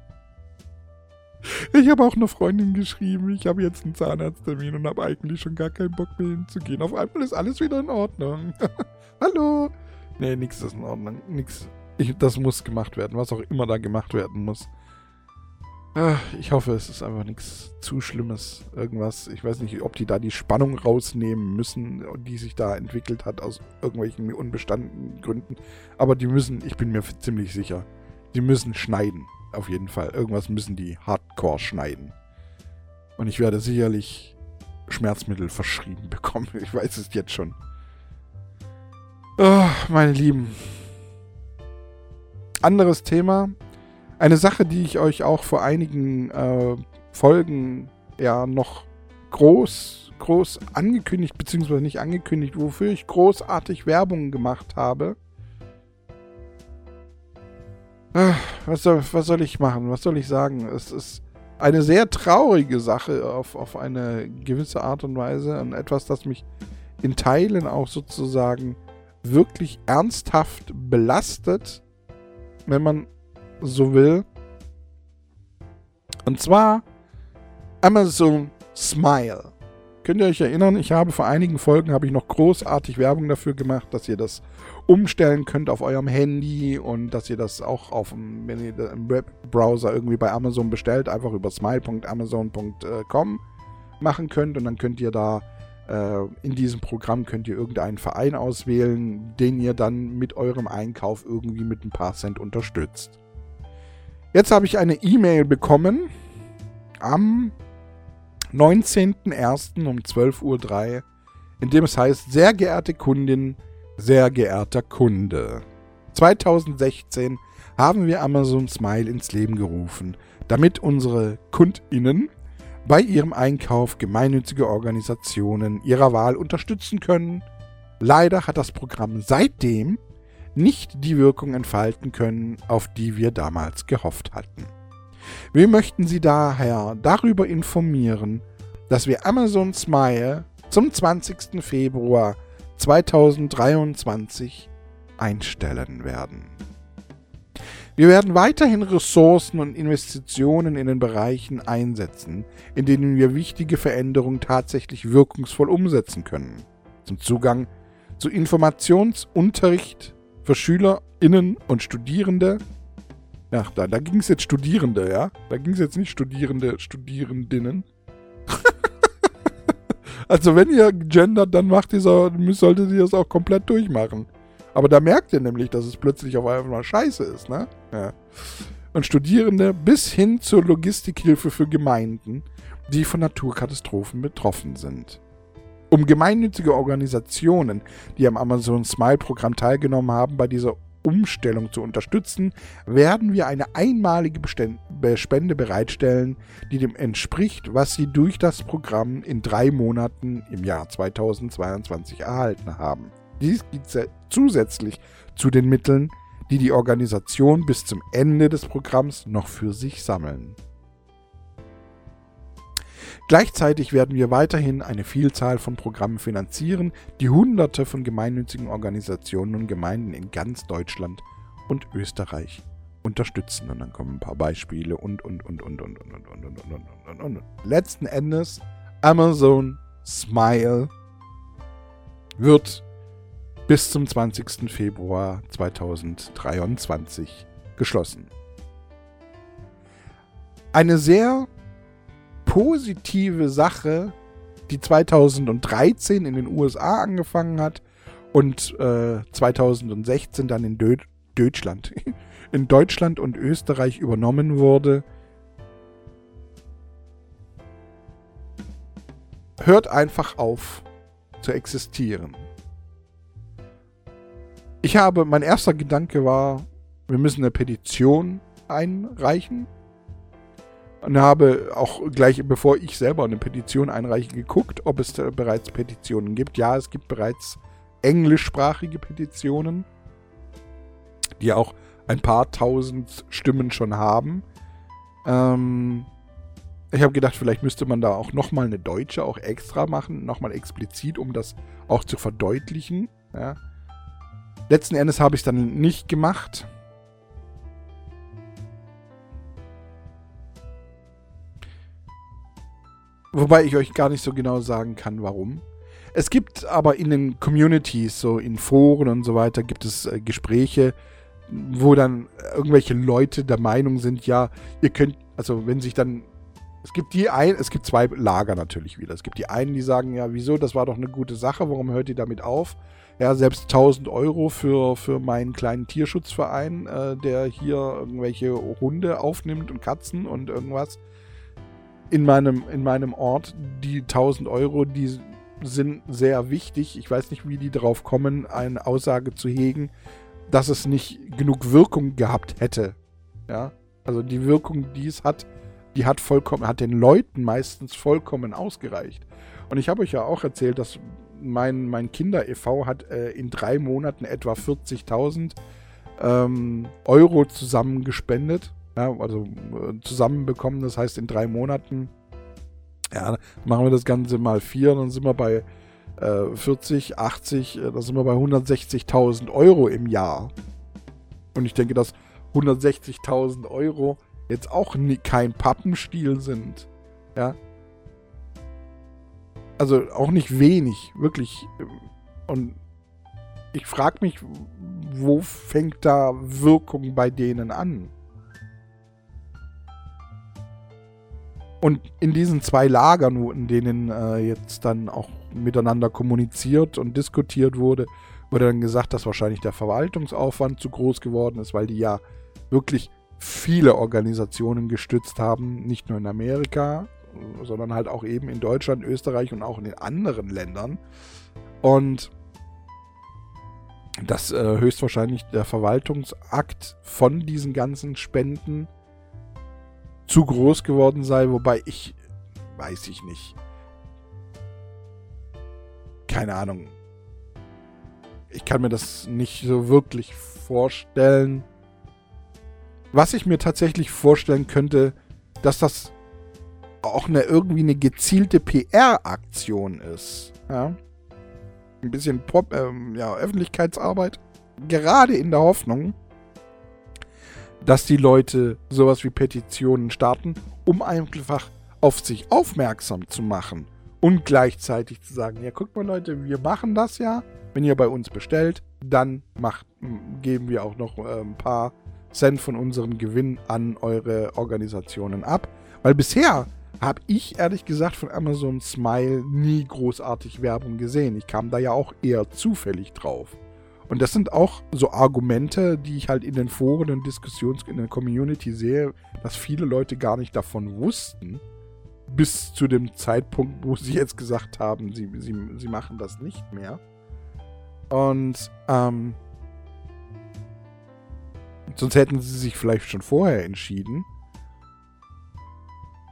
[SPEAKER 1] Ich habe auch eine Freundin geschrieben, ich habe jetzt einen Zahnarzttermin und habe eigentlich schon gar keinen Bock mehr hinzugehen. Auf einmal ist alles wieder in Ordnung. Hallo? Nee, nichts ist in Ordnung. Nix. Ich, das muss gemacht werden, was auch immer da gemacht werden muss. Ich hoffe, es ist einfach nichts zu Schlimmes. Irgendwas. Ich weiß nicht, ob die da die Spannung rausnehmen müssen, die sich da entwickelt hat aus irgendwelchen unbestandenen Gründen. Aber die müssen, ich bin mir ziemlich sicher, die müssen schneiden. Auf jeden Fall. Irgendwas müssen die hardcore schneiden. Und ich werde sicherlich Schmerzmittel verschrieben bekommen. Ich weiß es jetzt schon. Oh, meine Lieben. Anderes Thema. Eine Sache, die ich euch auch vor einigen äh, Folgen ja noch groß, groß angekündigt, beziehungsweise nicht angekündigt, wofür ich großartig Werbung gemacht habe. Ah, was soll, was soll ich machen? Was soll ich sagen? Es ist eine sehr traurige Sache auf, auf eine gewisse Art und Weise und etwas, das mich in Teilen auch sozusagen wirklich ernsthaft belastet, wenn man so will. Und zwar Amazon Smile. Könnt ihr euch erinnern, ich habe vor einigen Folgen habe ich noch großartig Werbung dafür gemacht, dass ihr das umstellen könnt auf eurem Handy und dass ihr das auch auf dem, wenn ihr im Webbrowser irgendwie bei Amazon bestellt, einfach über smile.amazon.com machen könnt und dann könnt ihr da äh, in diesem Programm könnt ihr irgendeinen Verein auswählen, den ihr dann mit eurem Einkauf irgendwie mit ein paar Cent unterstützt. Jetzt habe ich eine E-Mail bekommen am 19.01. um 12.03 Uhr, in dem es heißt, sehr geehrte Kundin, sehr geehrter Kunde. 2016 haben wir Amazon Smile ins Leben gerufen, damit unsere KundInnen bei ihrem Einkauf gemeinnützige Organisationen ihrer Wahl unterstützen können. Leider hat das Programm seitdem nicht die Wirkung entfalten können, auf die wir damals gehofft hatten. Wir möchten Sie daher darüber informieren, dass wir Amazon Smile zum 20. Februar 2023 einstellen werden. Wir werden weiterhin Ressourcen und Investitionen in den Bereichen einsetzen, in denen wir wichtige Veränderungen tatsächlich wirkungsvoll umsetzen können. Zum Zugang zu Informationsunterricht für SchülerInnen und Studierende, Ach, da, da ging es jetzt Studierende, ja? Da ging es jetzt nicht Studierende, Studierendinnen. also wenn ihr gendert, dann macht dieser, solltet ihr das auch komplett durchmachen. Aber da merkt ihr nämlich, dass es plötzlich auf einmal scheiße ist, ne? Ja. Und Studierende bis hin zur Logistikhilfe für Gemeinden, die von Naturkatastrophen betroffen sind. Um gemeinnützige Organisationen, die am Amazon Smile Programm teilgenommen haben, bei dieser Umstellung zu unterstützen, werden wir eine einmalige Spende bereitstellen, die dem entspricht, was Sie durch das Programm in drei Monaten im Jahr 2022 erhalten haben. Dies gibt zusätzlich zu den Mitteln, die die Organisation bis zum Ende des Programms noch für sich sammeln. Gleichzeitig werden wir weiterhin eine Vielzahl von Programmen finanzieren, die Hunderte von gemeinnützigen Organisationen und Gemeinden in ganz Deutschland und Österreich unterstützen. Und dann kommen ein paar Beispiele und, und, und, und, und, und, und, und, und, und, und, und, und. Letzten Endes, Amazon Smile wird bis zum 20. Februar 2023 geschlossen. Eine sehr positive Sache, die 2013 in den USA angefangen hat und äh, 2016 dann in Dö Deutschland, in Deutschland und Österreich übernommen wurde. Hört einfach auf zu existieren. Ich habe, mein erster Gedanke war, wir müssen eine Petition einreichen und habe auch gleich, bevor ich selber eine Petition einreiche, geguckt, ob es bereits Petitionen gibt. Ja, es gibt bereits englischsprachige Petitionen, die auch ein paar tausend Stimmen schon haben. Ähm, ich habe gedacht, vielleicht müsste man da auch nochmal eine deutsche auch extra machen, nochmal explizit, um das auch zu verdeutlichen. Ja. Letzten Endes habe ich es dann nicht gemacht. Wobei ich euch gar nicht so genau sagen kann, warum. Es gibt aber in den Communities, so in Foren und so weiter, gibt es äh, Gespräche, wo dann irgendwelche Leute der Meinung sind, ja, ihr könnt, also wenn sich dann, es gibt die ein, es gibt zwei Lager natürlich wieder. Es gibt die einen, die sagen, ja, wieso, das war doch eine gute Sache, warum hört ihr damit auf? Ja, selbst 1000 Euro für, für meinen kleinen Tierschutzverein, äh, der hier irgendwelche Hunde aufnimmt und Katzen und irgendwas in meinem, in meinem Ort. Die 1000 Euro, die sind sehr wichtig. Ich weiß nicht, wie die darauf kommen, eine Aussage zu hegen, dass es nicht genug Wirkung gehabt hätte. Ja, also die Wirkung, die es hat, die hat vollkommen, hat den Leuten meistens vollkommen ausgereicht. Und ich habe euch ja auch erzählt, dass mein, mein Kinder e.V. hat äh, in drei Monaten etwa 40.000 ähm, Euro zusammengespendet. Ja, also äh, zusammenbekommen. Das heißt, in drei Monaten ja, machen wir das Ganze mal vier, dann sind wir bei äh, 40, 80, äh, dann sind wir bei 160.000 Euro im Jahr. Und ich denke, dass 160.000 Euro jetzt auch nie, kein Pappenstiel sind. Ja. Also auch nicht wenig, wirklich. Und ich frage mich, wo fängt da Wirkung bei denen an? Und in diesen zwei Lagern, in denen äh, jetzt dann auch miteinander kommuniziert und diskutiert wurde, wurde dann gesagt, dass wahrscheinlich der Verwaltungsaufwand zu groß geworden ist, weil die ja wirklich viele Organisationen gestützt haben, nicht nur in Amerika, sondern halt auch eben in Deutschland, Österreich und auch in den anderen Ländern. Und dass äh, höchstwahrscheinlich der Verwaltungsakt von diesen ganzen Spenden zu groß geworden sei, wobei ich weiß ich nicht. Keine Ahnung. Ich kann mir das nicht so wirklich vorstellen. Was ich mir tatsächlich vorstellen könnte, dass das auch eine irgendwie eine gezielte PR-Aktion ist. Ja? Ein bisschen Pop, ähm, ja, Öffentlichkeitsarbeit. Gerade in der Hoffnung, dass die Leute sowas wie Petitionen starten, um einfach auf sich aufmerksam zu machen. Und gleichzeitig zu sagen, ja, guckt mal Leute, wir machen das ja. Wenn ihr bei uns bestellt, dann macht, geben wir auch noch äh, ein paar Cent von unserem Gewinn an eure Organisationen ab. Weil bisher habe ich ehrlich gesagt von Amazon Smile nie großartig Werbung gesehen. Ich kam da ja auch eher zufällig drauf. Und das sind auch so Argumente, die ich halt in den Foren und Diskussions in der Community sehe, dass viele Leute gar nicht davon wussten, bis zu dem Zeitpunkt, wo sie jetzt gesagt haben, sie, sie, sie machen das nicht mehr. Und ähm, sonst hätten sie sich vielleicht schon vorher entschieden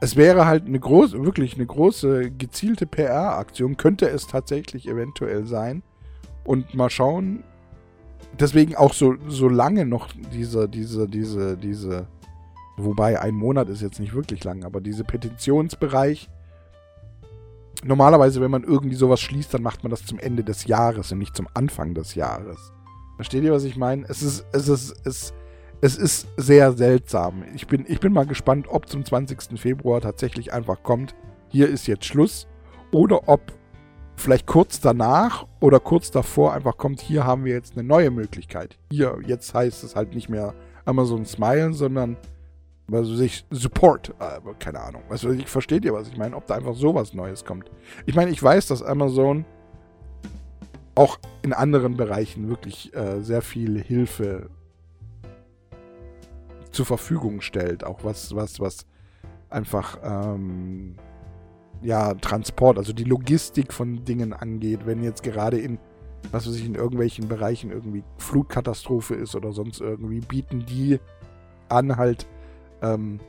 [SPEAKER 1] es wäre halt eine große, wirklich eine große gezielte PR-Aktion, könnte es tatsächlich eventuell sein. Und mal schauen. Deswegen auch so, so lange noch diese, diese, diese, diese, wobei ein Monat ist jetzt nicht wirklich lang, aber diese Petitionsbereich. Normalerweise, wenn man irgendwie sowas schließt, dann macht man das zum Ende des Jahres und nicht zum Anfang des Jahres. Versteht ihr, was ich meine? Es ist, es ist, es, es ist sehr seltsam. Ich bin, ich bin mal gespannt, ob zum 20. Februar tatsächlich einfach kommt, hier ist jetzt Schluss. Oder ob vielleicht kurz danach oder kurz davor einfach kommt, hier haben wir jetzt eine neue Möglichkeit. Hier, jetzt heißt es halt nicht mehr Amazon Smile, sondern also sich Support, äh, keine Ahnung. Also ich versteht ihr, was ich meine, ob da einfach sowas Neues kommt. Ich meine, ich weiß, dass Amazon auch in anderen Bereichen wirklich äh, sehr viel Hilfe zur Verfügung stellt. Auch was, was, was einfach ähm, ja, Transport, also die Logistik von Dingen angeht, wenn jetzt gerade in, was weiß ich, in irgendwelchen Bereichen irgendwie Flutkatastrophe ist oder sonst irgendwie, bieten die an, halt ähm,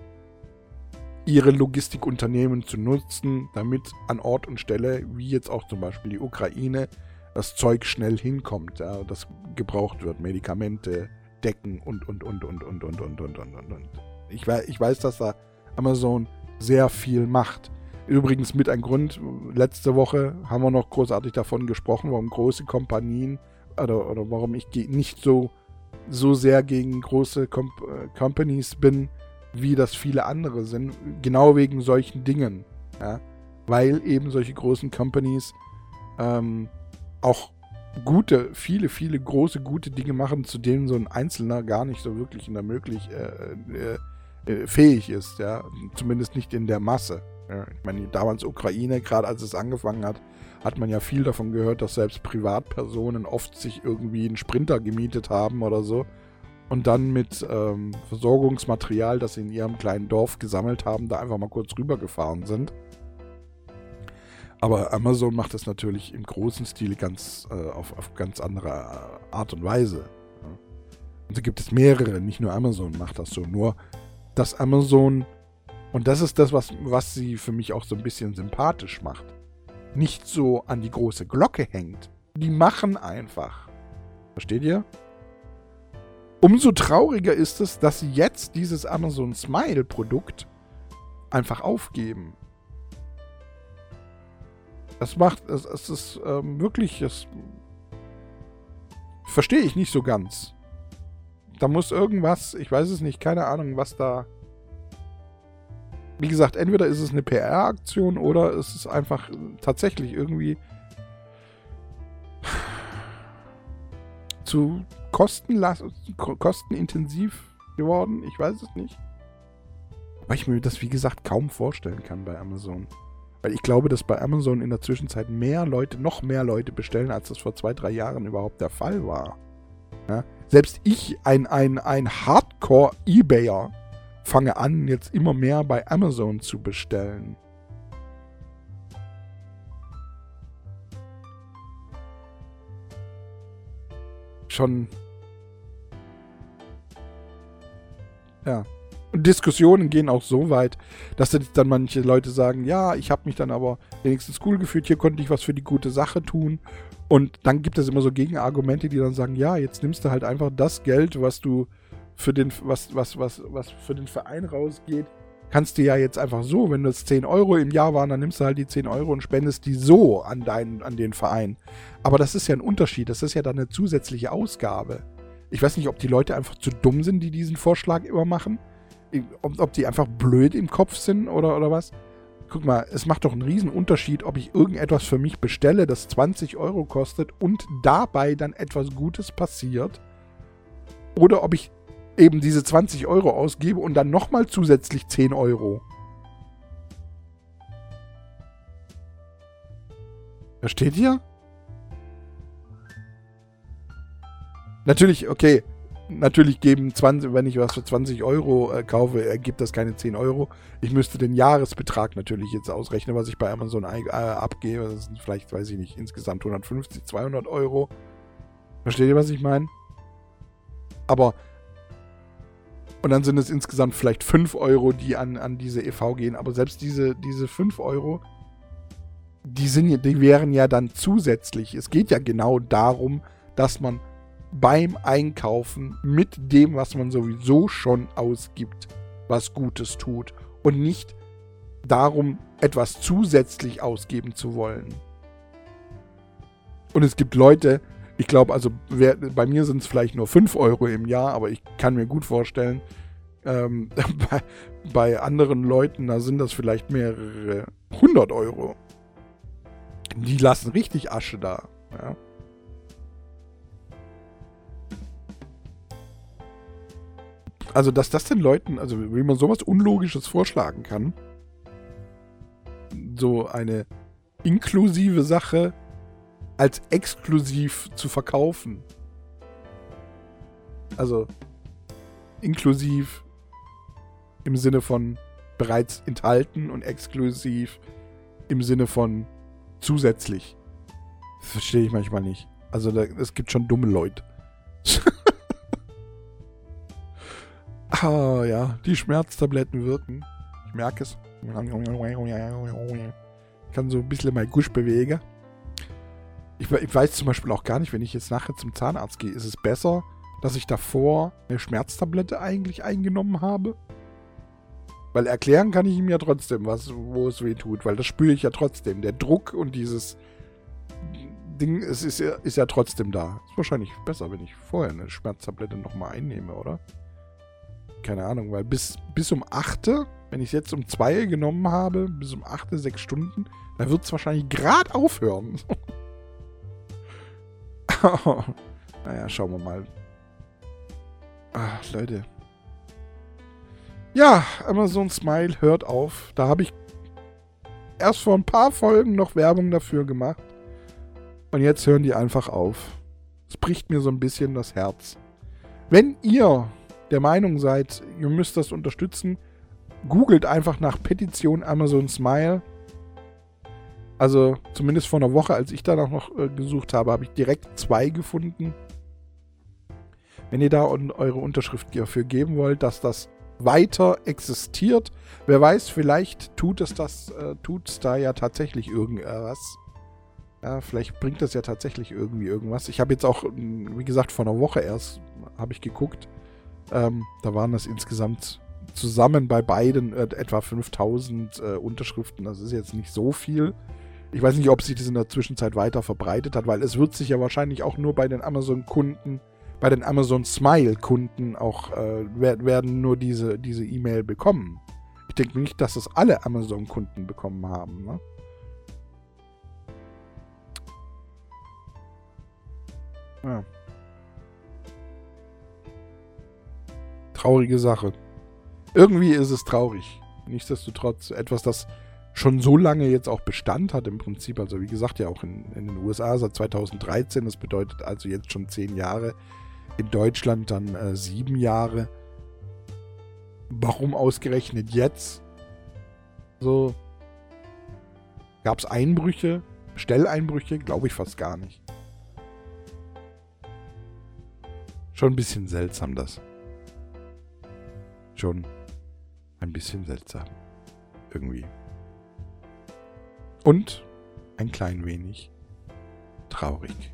[SPEAKER 1] ihre Logistikunternehmen zu nutzen, damit an Ort und Stelle, wie jetzt auch zum Beispiel die Ukraine, das Zeug schnell hinkommt, ja, das gebraucht wird, Medikamente, decken und, und, und, und, und, und, und, und, und, und. Ich, ich weiß, dass da Amazon sehr viel macht. Übrigens mit ein Grund, letzte Woche haben wir noch großartig davon gesprochen, warum große Kompanien oder, oder warum ich nicht so, so sehr gegen große Com Companies bin, wie das viele andere sind. Genau wegen solchen Dingen. Ja? Weil eben solche großen Companies ähm, auch gute, viele, viele große, gute Dinge machen, zu denen so ein Einzelner gar nicht so wirklich in der möglich äh, äh, äh, fähig ist, ja. Zumindest nicht in der Masse. Ja. Ich meine, damals Ukraine, gerade als es angefangen hat, hat man ja viel davon gehört, dass selbst Privatpersonen oft sich irgendwie einen Sprinter gemietet haben oder so und dann mit ähm, Versorgungsmaterial, das sie in ihrem kleinen Dorf gesammelt haben, da einfach mal kurz rübergefahren sind. Aber Amazon macht das natürlich im großen Stil ganz äh, auf, auf ganz andere äh, Art und Weise. Ja. Und so gibt es mehrere, nicht nur Amazon macht das so. Nur, dass Amazon, und das ist das, was, was sie für mich auch so ein bisschen sympathisch macht, nicht so an die große Glocke hängt. Die machen einfach. Versteht ihr? Umso trauriger ist es, dass sie jetzt dieses Amazon Smile Produkt einfach aufgeben. Es macht, es, es ist ähm, wirklich, das verstehe ich nicht so ganz. Da muss irgendwas, ich weiß es nicht, keine Ahnung, was da, wie gesagt, entweder ist es eine PR-Aktion oder es ist einfach tatsächlich irgendwie zu kostenintensiv geworden. Ich weiß es nicht. Weil ich mir das, wie gesagt, kaum vorstellen kann bei Amazon. Weil ich glaube, dass bei Amazon in der Zwischenzeit mehr Leute, noch mehr Leute bestellen, als das vor zwei, drei Jahren überhaupt der Fall war. Ja? Selbst ich, ein, ein, ein Hardcore-Ebayer, fange an, jetzt immer mehr bei Amazon zu bestellen. Schon. Ja. Diskussionen gehen auch so weit, dass dann manche Leute sagen, ja, ich habe mich dann aber wenigstens cool gefühlt, hier konnte ich was für die gute Sache tun. Und dann gibt es immer so Gegenargumente, die dann sagen, ja, jetzt nimmst du halt einfach das Geld, was du für den, was, was, was, was für den Verein rausgeht, kannst du ja jetzt einfach so, wenn das 10 Euro im Jahr waren, dann nimmst du halt die 10 Euro und spendest die so an, deinen, an den Verein. Aber das ist ja ein Unterschied, das ist ja dann eine zusätzliche Ausgabe. Ich weiß nicht, ob die Leute einfach zu dumm sind, die diesen Vorschlag immer machen ob, ob die einfach blöd im Kopf sind oder, oder was. Guck mal, es macht doch einen riesen Unterschied, ob ich irgendetwas für mich bestelle, das 20 Euro kostet und dabei dann etwas Gutes passiert. Oder ob ich eben diese 20 Euro ausgebe und dann nochmal zusätzlich 10 Euro. Versteht ihr? Natürlich, okay, natürlich geben 20, wenn ich was für 20 Euro äh, kaufe, ergibt das keine 10 Euro. Ich müsste den Jahresbetrag natürlich jetzt ausrechnen, was ich bei Amazon äh, abgebe. Das sind vielleicht, weiß ich nicht, insgesamt 150, 200 Euro. Versteht ihr, was ich meine? Aber und dann sind es insgesamt vielleicht 5 Euro, die an, an diese EV gehen. Aber selbst diese, diese 5 Euro, die, sind, die wären ja dann zusätzlich. Es geht ja genau darum, dass man beim Einkaufen mit dem, was man sowieso schon ausgibt, was Gutes tut und nicht darum, etwas zusätzlich ausgeben zu wollen. Und es gibt Leute, ich glaube, also wer, bei mir sind es vielleicht nur 5 Euro im Jahr, aber ich kann mir gut vorstellen, ähm, bei, bei, anderen Leuten, da sind das vielleicht mehrere 100 Euro. Die lassen richtig Asche da. Ja. Also, dass das den Leuten, also wie man sowas Unlogisches vorschlagen kann, so eine inklusive Sache als exklusiv zu verkaufen. Also inklusiv im Sinne von bereits enthalten und exklusiv im Sinne von zusätzlich. Das verstehe ich manchmal nicht. Also es gibt schon dumme Leute. Ah, ja, die Schmerztabletten wirken. Ich merke es. Ich kann so ein bisschen mein Gusch bewegen. Ich, ich, weiß zum Beispiel auch gar nicht, wenn ich jetzt nachher zum Zahnarzt gehe, ist es besser, dass ich davor eine Schmerztablette eigentlich eingenommen habe? Weil erklären kann ich ihm ja trotzdem, was, wo es weh tut, weil das spüre ich ja trotzdem. Der Druck und dieses Ding es ist, ist ja trotzdem da. Ist wahrscheinlich besser, wenn ich vorher eine Schmerztablette nochmal einnehme, oder? Keine Ahnung, weil bis, bis um 8, wenn ich es jetzt um 2 genommen habe, bis um 8, 6 Stunden, dann wird es wahrscheinlich gerade aufhören. naja, schauen wir mal. Ach, Leute. Ja, Amazon Smile hört auf. Da habe ich erst vor ein paar Folgen noch Werbung dafür gemacht. Und jetzt hören die einfach auf. Es bricht mir so ein bisschen das Herz. Wenn ihr der Meinung seid, ihr müsst das unterstützen, googelt einfach nach Petition Amazon Smile. Also zumindest vor einer Woche, als ich danach noch äh, gesucht habe, habe ich direkt zwei gefunden. Wenn ihr da eure Unterschrift dafür geben wollt, dass das weiter existiert, wer weiß, vielleicht tut es das, äh, tut es da ja tatsächlich irgendwas. Ja, vielleicht bringt das ja tatsächlich irgendwie irgendwas. Ich habe jetzt auch, wie gesagt, vor einer Woche erst habe ich geguckt. Ähm, da waren es insgesamt zusammen bei beiden äh, etwa 5000 äh, Unterschriften. Das ist jetzt nicht so viel. Ich weiß nicht, ob sich das in der Zwischenzeit weiter verbreitet hat, weil es wird sich ja wahrscheinlich auch nur bei den Amazon-Kunden, bei den Amazon Smile-Kunden auch, äh, werden nur diese diese E-Mail bekommen. Ich denke nicht, dass es alle Amazon-Kunden bekommen haben. Ne? Ja. Traurige Sache. Irgendwie ist es traurig. Nichtsdestotrotz etwas, das schon so lange jetzt auch Bestand hat im Prinzip. Also wie gesagt, ja auch in, in den USA seit 2013. Das bedeutet also jetzt schon zehn Jahre. In Deutschland dann äh, sieben Jahre. Warum ausgerechnet jetzt? So. Gab es Einbrüche? Stelleinbrüche? Glaube ich fast gar nicht. Schon ein bisschen seltsam das. Schon ein bisschen seltsam. Irgendwie. Und ein klein wenig traurig.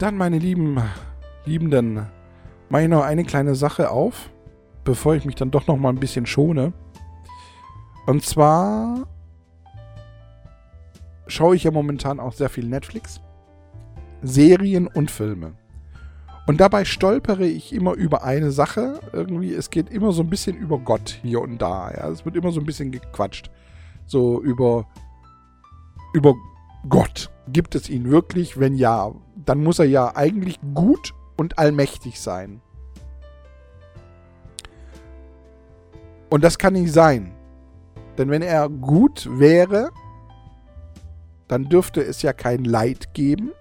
[SPEAKER 1] Dann, meine lieben Liebenden, mache ich noch eine kleine Sache auf, bevor ich mich dann doch noch mal ein bisschen schone. Und zwar schaue ich ja momentan auch sehr viel Netflix, Serien und Filme. Und dabei stolpere ich immer über eine Sache. Irgendwie, es geht immer so ein bisschen über Gott hier und da. Ja, es wird immer so ein bisschen gequatscht. So über, über Gott. Gibt es ihn wirklich? Wenn ja, dann muss er ja eigentlich gut und allmächtig sein. Und das kann nicht sein. Denn wenn er gut wäre, dann dürfte es ja kein Leid geben.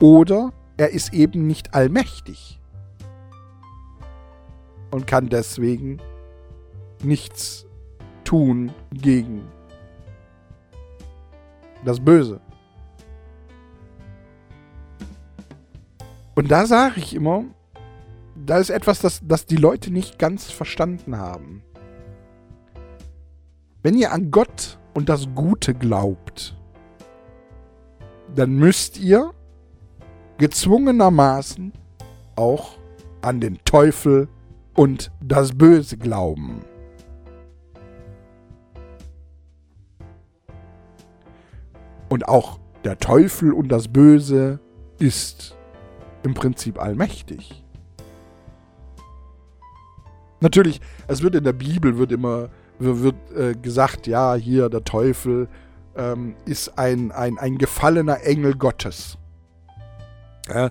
[SPEAKER 1] Oder er ist eben nicht allmächtig. Und kann deswegen nichts tun gegen das Böse. Und da sage ich immer, da ist etwas, das, das die Leute nicht ganz verstanden haben. Wenn ihr an Gott und das Gute glaubt, dann müsst ihr gezwungenermaßen auch an den Teufel und das Böse glauben. Und auch der Teufel und das Böse ist im Prinzip allmächtig. Natürlich, es wird in der Bibel wird immer wird, äh, gesagt, ja, hier der Teufel ähm, ist ein, ein, ein gefallener Engel Gottes. Ja,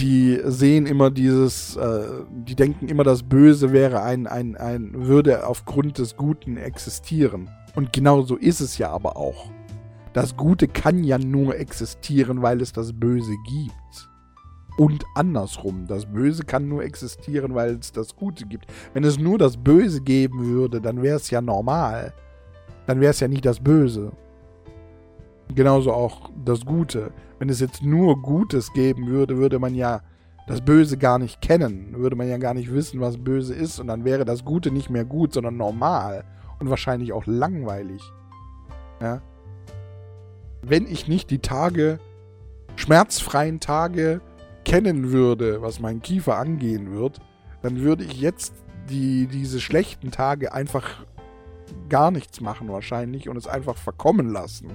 [SPEAKER 1] die sehen immer dieses, äh, die denken immer, das Böse wäre ein, ein, ein, würde aufgrund des Guten existieren. Und genau so ist es ja aber auch. Das Gute kann ja nur existieren, weil es das Böse gibt. Und andersrum, das Böse kann nur existieren, weil es das Gute gibt. Wenn es nur das Böse geben würde, dann wäre es ja normal. Dann wäre es ja nicht das Böse. Genauso auch das Gute. Wenn es jetzt nur Gutes geben würde, würde man ja das Böse gar nicht kennen. Würde man ja gar nicht wissen, was Böse ist. Und dann wäre das Gute nicht mehr gut, sondern normal. Und wahrscheinlich auch langweilig. Ja? Wenn ich nicht die Tage, schmerzfreien Tage, kennen würde, was meinen Kiefer angehen wird, dann würde ich jetzt die, diese schlechten Tage einfach gar nichts machen wahrscheinlich und es einfach verkommen lassen.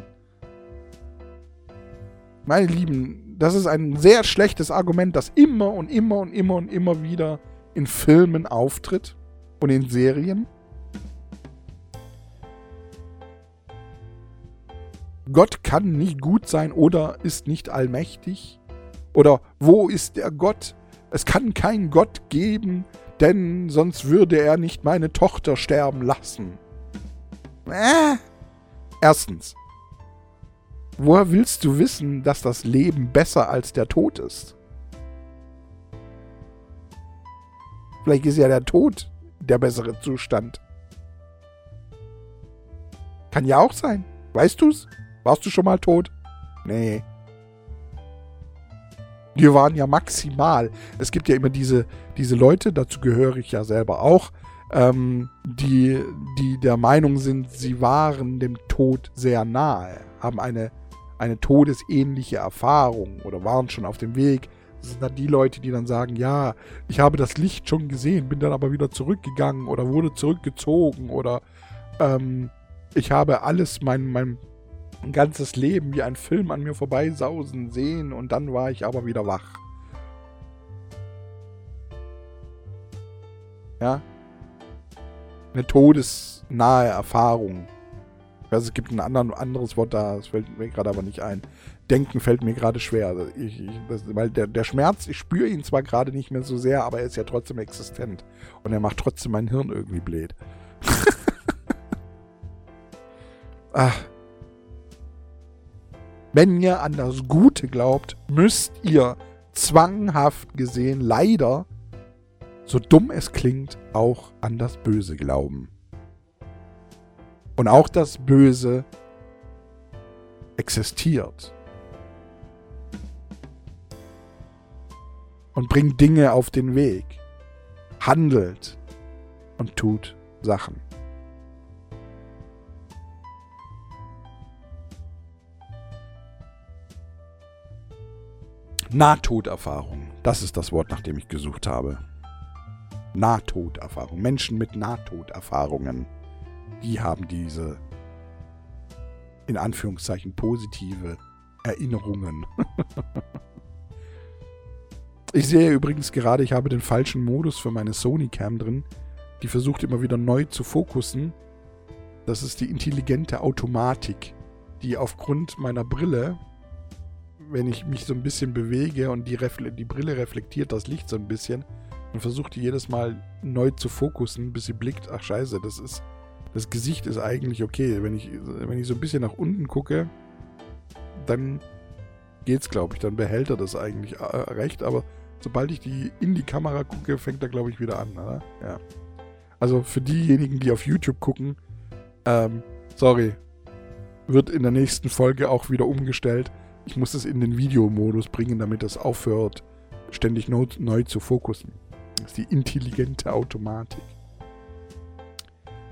[SPEAKER 1] Meine Lieben, das ist ein sehr schlechtes Argument, das immer und immer und immer und immer wieder in Filmen auftritt und in Serien. Gott kann nicht gut sein oder ist nicht allmächtig. Oder wo ist der Gott? Es kann keinen Gott geben, denn sonst würde er nicht meine Tochter sterben lassen. Äh? Erstens. Woher willst du wissen, dass das Leben besser als der Tod ist? Vielleicht ist ja der Tod der bessere Zustand. Kann ja auch sein. Weißt du's? Warst du schon mal tot? Nee. Wir waren ja maximal. Es gibt ja immer diese, diese Leute, dazu gehöre ich ja selber auch, ähm, die, die der Meinung sind, sie waren dem Tod sehr nahe, haben eine, eine todesähnliche Erfahrung oder waren schon auf dem Weg, Das sind dann die Leute, die dann sagen, ja, ich habe das Licht schon gesehen, bin dann aber wieder zurückgegangen oder wurde zurückgezogen oder ähm, ich habe alles, mein, mein ganzes Leben wie ein Film an mir vorbeisausen sehen und dann war ich aber wieder wach. Ja? Eine todesnahe Erfahrung. Ich weiß, es gibt ein anderes Wort da, das fällt mir gerade aber nicht ein. Denken fällt mir gerade schwer. Also ich, ich, das, weil der, der Schmerz, ich spüre ihn zwar gerade nicht mehr so sehr, aber er ist ja trotzdem existent. Und er macht trotzdem mein Hirn irgendwie blöd. Ach. Wenn ihr an das Gute glaubt, müsst ihr zwanghaft gesehen leider, so dumm es klingt, auch an das Böse glauben. Und auch das Böse existiert. Und bringt Dinge auf den Weg. Handelt und tut Sachen. Nahtoderfahrung. Das ist das Wort, nach dem ich gesucht habe. Nahtoderfahrung. Menschen mit Nahtoderfahrungen. Die haben diese in Anführungszeichen positive Erinnerungen. ich sehe übrigens gerade, ich habe den falschen Modus für meine Sony Cam drin. Die versucht immer wieder neu zu fokussen. Das ist die intelligente Automatik, die aufgrund meiner Brille wenn ich mich so ein bisschen bewege und die, Refle die Brille reflektiert das Licht so ein bisschen und versucht die jedes Mal neu zu fokussen, bis sie blickt, ach scheiße, das ist, das Gesicht ist eigentlich okay. Wenn ich, wenn ich so ein bisschen nach unten gucke, dann geht's, glaube ich, dann behält er das eigentlich äh, recht, aber sobald ich die in die Kamera gucke, fängt er, glaube ich, wieder an, oder? Ja. Also für diejenigen, die auf YouTube gucken, ähm, sorry, wird in der nächsten Folge auch wieder umgestellt. Ich muss es in den Videomodus bringen, damit es aufhört, ständig neu, neu zu fokussen. Das ist die intelligente Automatik.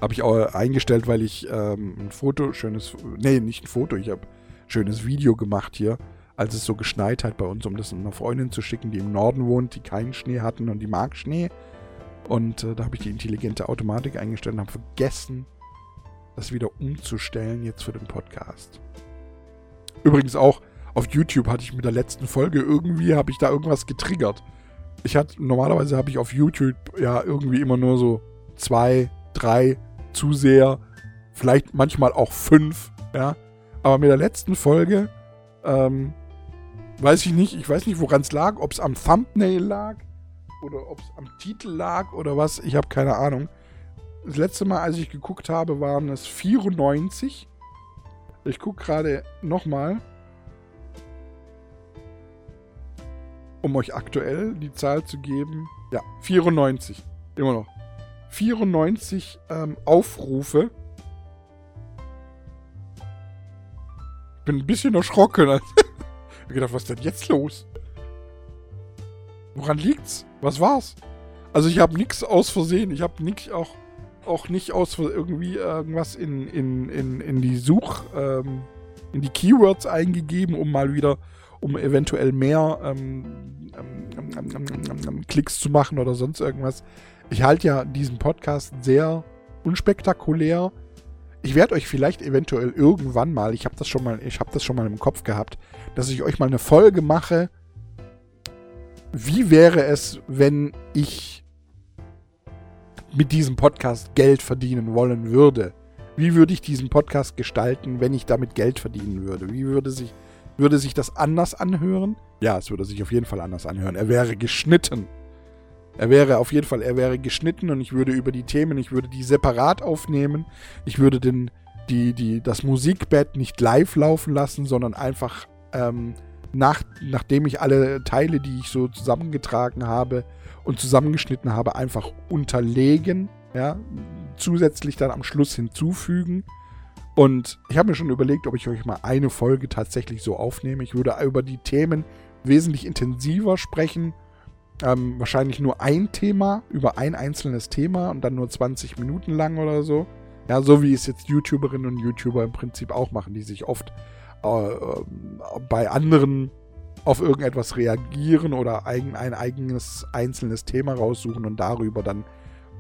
[SPEAKER 1] Habe ich auch eingestellt, weil ich ähm, ein Foto, schönes, nee, nicht ein Foto, ich habe schönes Video gemacht hier, als es so geschneit hat bei uns, um das einer Freundin zu schicken, die im Norden wohnt, die keinen Schnee hatten und die mag Schnee. Und äh, da habe ich die intelligente Automatik eingestellt und habe vergessen, das wieder umzustellen jetzt für den Podcast. Übrigens auch, auf YouTube hatte ich mit der letzten Folge irgendwie, habe ich da irgendwas getriggert. Ich hatte, normalerweise habe ich auf YouTube ja irgendwie immer nur so zwei, drei Zuseher, vielleicht manchmal auch fünf, ja. Aber mit der letzten Folge, ähm, weiß ich nicht, ich weiß nicht, woran es lag, ob es am Thumbnail lag oder ob es am Titel lag oder was, ich habe keine Ahnung. Das letzte Mal, als ich geguckt habe, waren es 94. Ich gucke gerade nochmal. Um euch aktuell die Zahl zu geben. Ja, 94. Immer noch. 94 ähm, Aufrufe. Bin ein bisschen erschrocken. ich hab gedacht, was ist denn jetzt los? Woran liegt's? Was war's? Also ich habe nichts aus Versehen. Ich habe nichts auch, auch nicht aus irgendwie irgendwas in, in, in, in die Such, ähm, in die Keywords eingegeben, um mal wieder um eventuell mehr ähm, ähm, Klicks zu machen oder sonst irgendwas. Ich halte ja diesen Podcast sehr unspektakulär. Ich werde euch vielleicht eventuell irgendwann mal, ich habe das schon mal, ich habe das schon mal im Kopf gehabt, dass ich euch mal eine Folge mache. Wie wäre es, wenn ich mit diesem Podcast Geld verdienen wollen würde? Wie würde ich diesen Podcast gestalten, wenn ich damit Geld verdienen würde? Wie würde sich würde sich das anders anhören? Ja, es würde sich auf jeden Fall anders anhören. Er wäre geschnitten. Er wäre auf jeden Fall, er wäre geschnitten und ich würde über die Themen, ich würde die separat aufnehmen. Ich würde den, die, die, das Musikbett nicht live laufen lassen, sondern einfach ähm, nach, nachdem ich alle Teile, die ich so zusammengetragen habe und zusammengeschnitten habe, einfach unterlegen. Ja, zusätzlich dann am Schluss hinzufügen. Und ich habe mir schon überlegt, ob ich euch mal eine Folge tatsächlich so aufnehme. Ich würde über die Themen wesentlich intensiver sprechen. Ähm, wahrscheinlich nur ein Thema, über ein einzelnes Thema und dann nur 20 Minuten lang oder so. Ja, so wie es jetzt YouTuberinnen und YouTuber im Prinzip auch machen, die sich oft äh, bei anderen auf irgendetwas reagieren oder ein, ein eigenes einzelnes Thema raussuchen und darüber dann,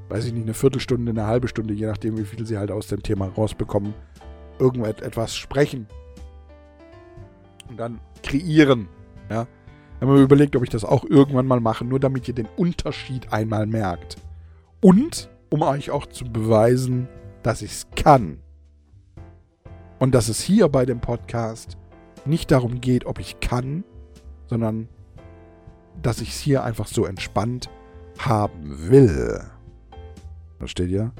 [SPEAKER 1] weiß ich nicht, eine Viertelstunde, eine halbe Stunde, je nachdem, wie viel sie halt aus dem Thema rausbekommen, irgendetwas sprechen. Und dann kreieren. Ja. Habe mir überlegt, ob ich das auch irgendwann mal mache, nur damit ihr den Unterschied einmal merkt. Und um euch auch zu beweisen, dass ich es kann. Und dass es hier bei dem Podcast nicht darum geht, ob ich kann, sondern dass ich es hier einfach so entspannt haben will. Versteht ihr?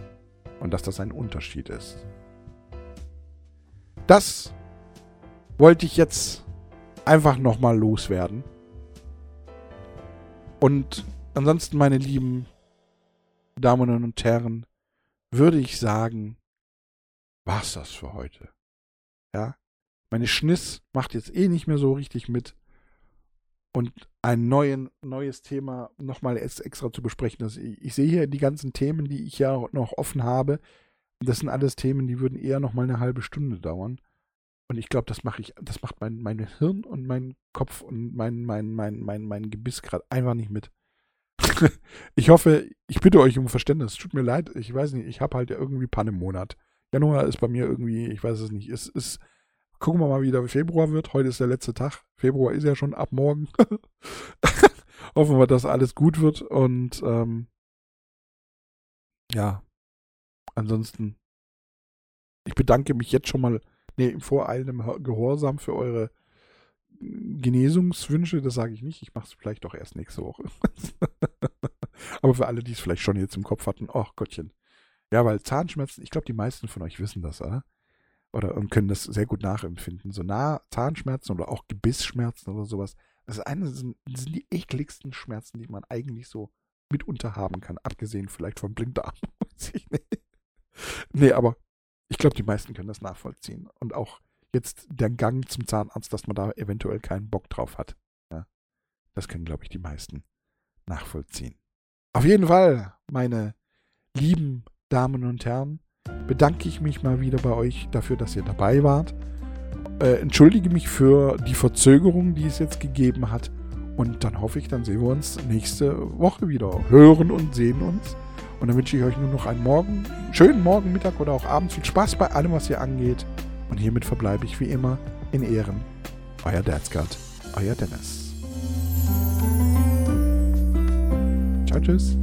[SPEAKER 1] Und dass das ein Unterschied ist. Das wollte ich jetzt einfach nochmal loswerden. Und ansonsten, meine lieben Damen und Herren, würde ich sagen, war's das für heute. Ja? Meine Schniss macht jetzt eh nicht mehr so richtig mit. Und ein neuen, neues Thema nochmal extra zu besprechen. Das, ich, ich sehe hier die ganzen Themen, die ich ja noch offen habe. Das sind alles Themen, die würden eher nochmal eine halbe Stunde dauern. Und ich glaube, das mache ich, das macht mein, mein Hirn und mein Kopf und mein, mein, mein, mein, mein Gebiss gerade einfach nicht mit. ich hoffe, ich bitte euch um Verständnis. Tut mir leid, ich weiß nicht, ich habe halt irgendwie Panne im Monat. Januar ist bei mir irgendwie, ich weiß es nicht, es ist, gucken wir mal, wie der Februar wird. Heute ist der letzte Tag. Februar ist ja schon ab morgen. Hoffen wir, dass alles gut wird und ähm, ja, ansonsten, ich bedanke mich jetzt schon mal, nee, im voreilendem Gehorsam für eure Genesungswünsche, das sage ich nicht. Ich mache es vielleicht doch erst nächste Woche. Aber für alle, die es vielleicht schon jetzt im Kopf hatten, ach Gottchen. Ja, weil Zahnschmerzen, ich glaube, die meisten von euch wissen das, oder? Oder und können das sehr gut nachempfinden. So nah Zahnschmerzen oder auch Gebissschmerzen oder sowas. Das, eine sind, sind die ekligsten Schmerzen, die man eigentlich so mitunter haben kann. Abgesehen vielleicht vom Blinddarm. nee, aber ich glaube, die meisten können das nachvollziehen. Und auch jetzt der Gang zum Zahnarzt, dass man da eventuell keinen Bock drauf hat. Ja, das können, glaube ich, die meisten nachvollziehen. Auf jeden Fall, meine lieben Damen und Herren, bedanke ich mich mal wieder bei euch dafür, dass ihr dabei wart. Äh, entschuldige mich für die Verzögerung, die es jetzt gegeben hat. Und dann hoffe ich, dann sehen wir uns nächste Woche wieder. Hören und sehen uns. Und dann wünsche ich euch nur noch einen Morgen, schönen Morgen, Mittag oder auch Abend. Viel Spaß bei allem, was ihr angeht. Und hiermit verbleibe ich wie immer in Ehren. Euer Dadsgard, euer Dennis. Ciao, tschüss.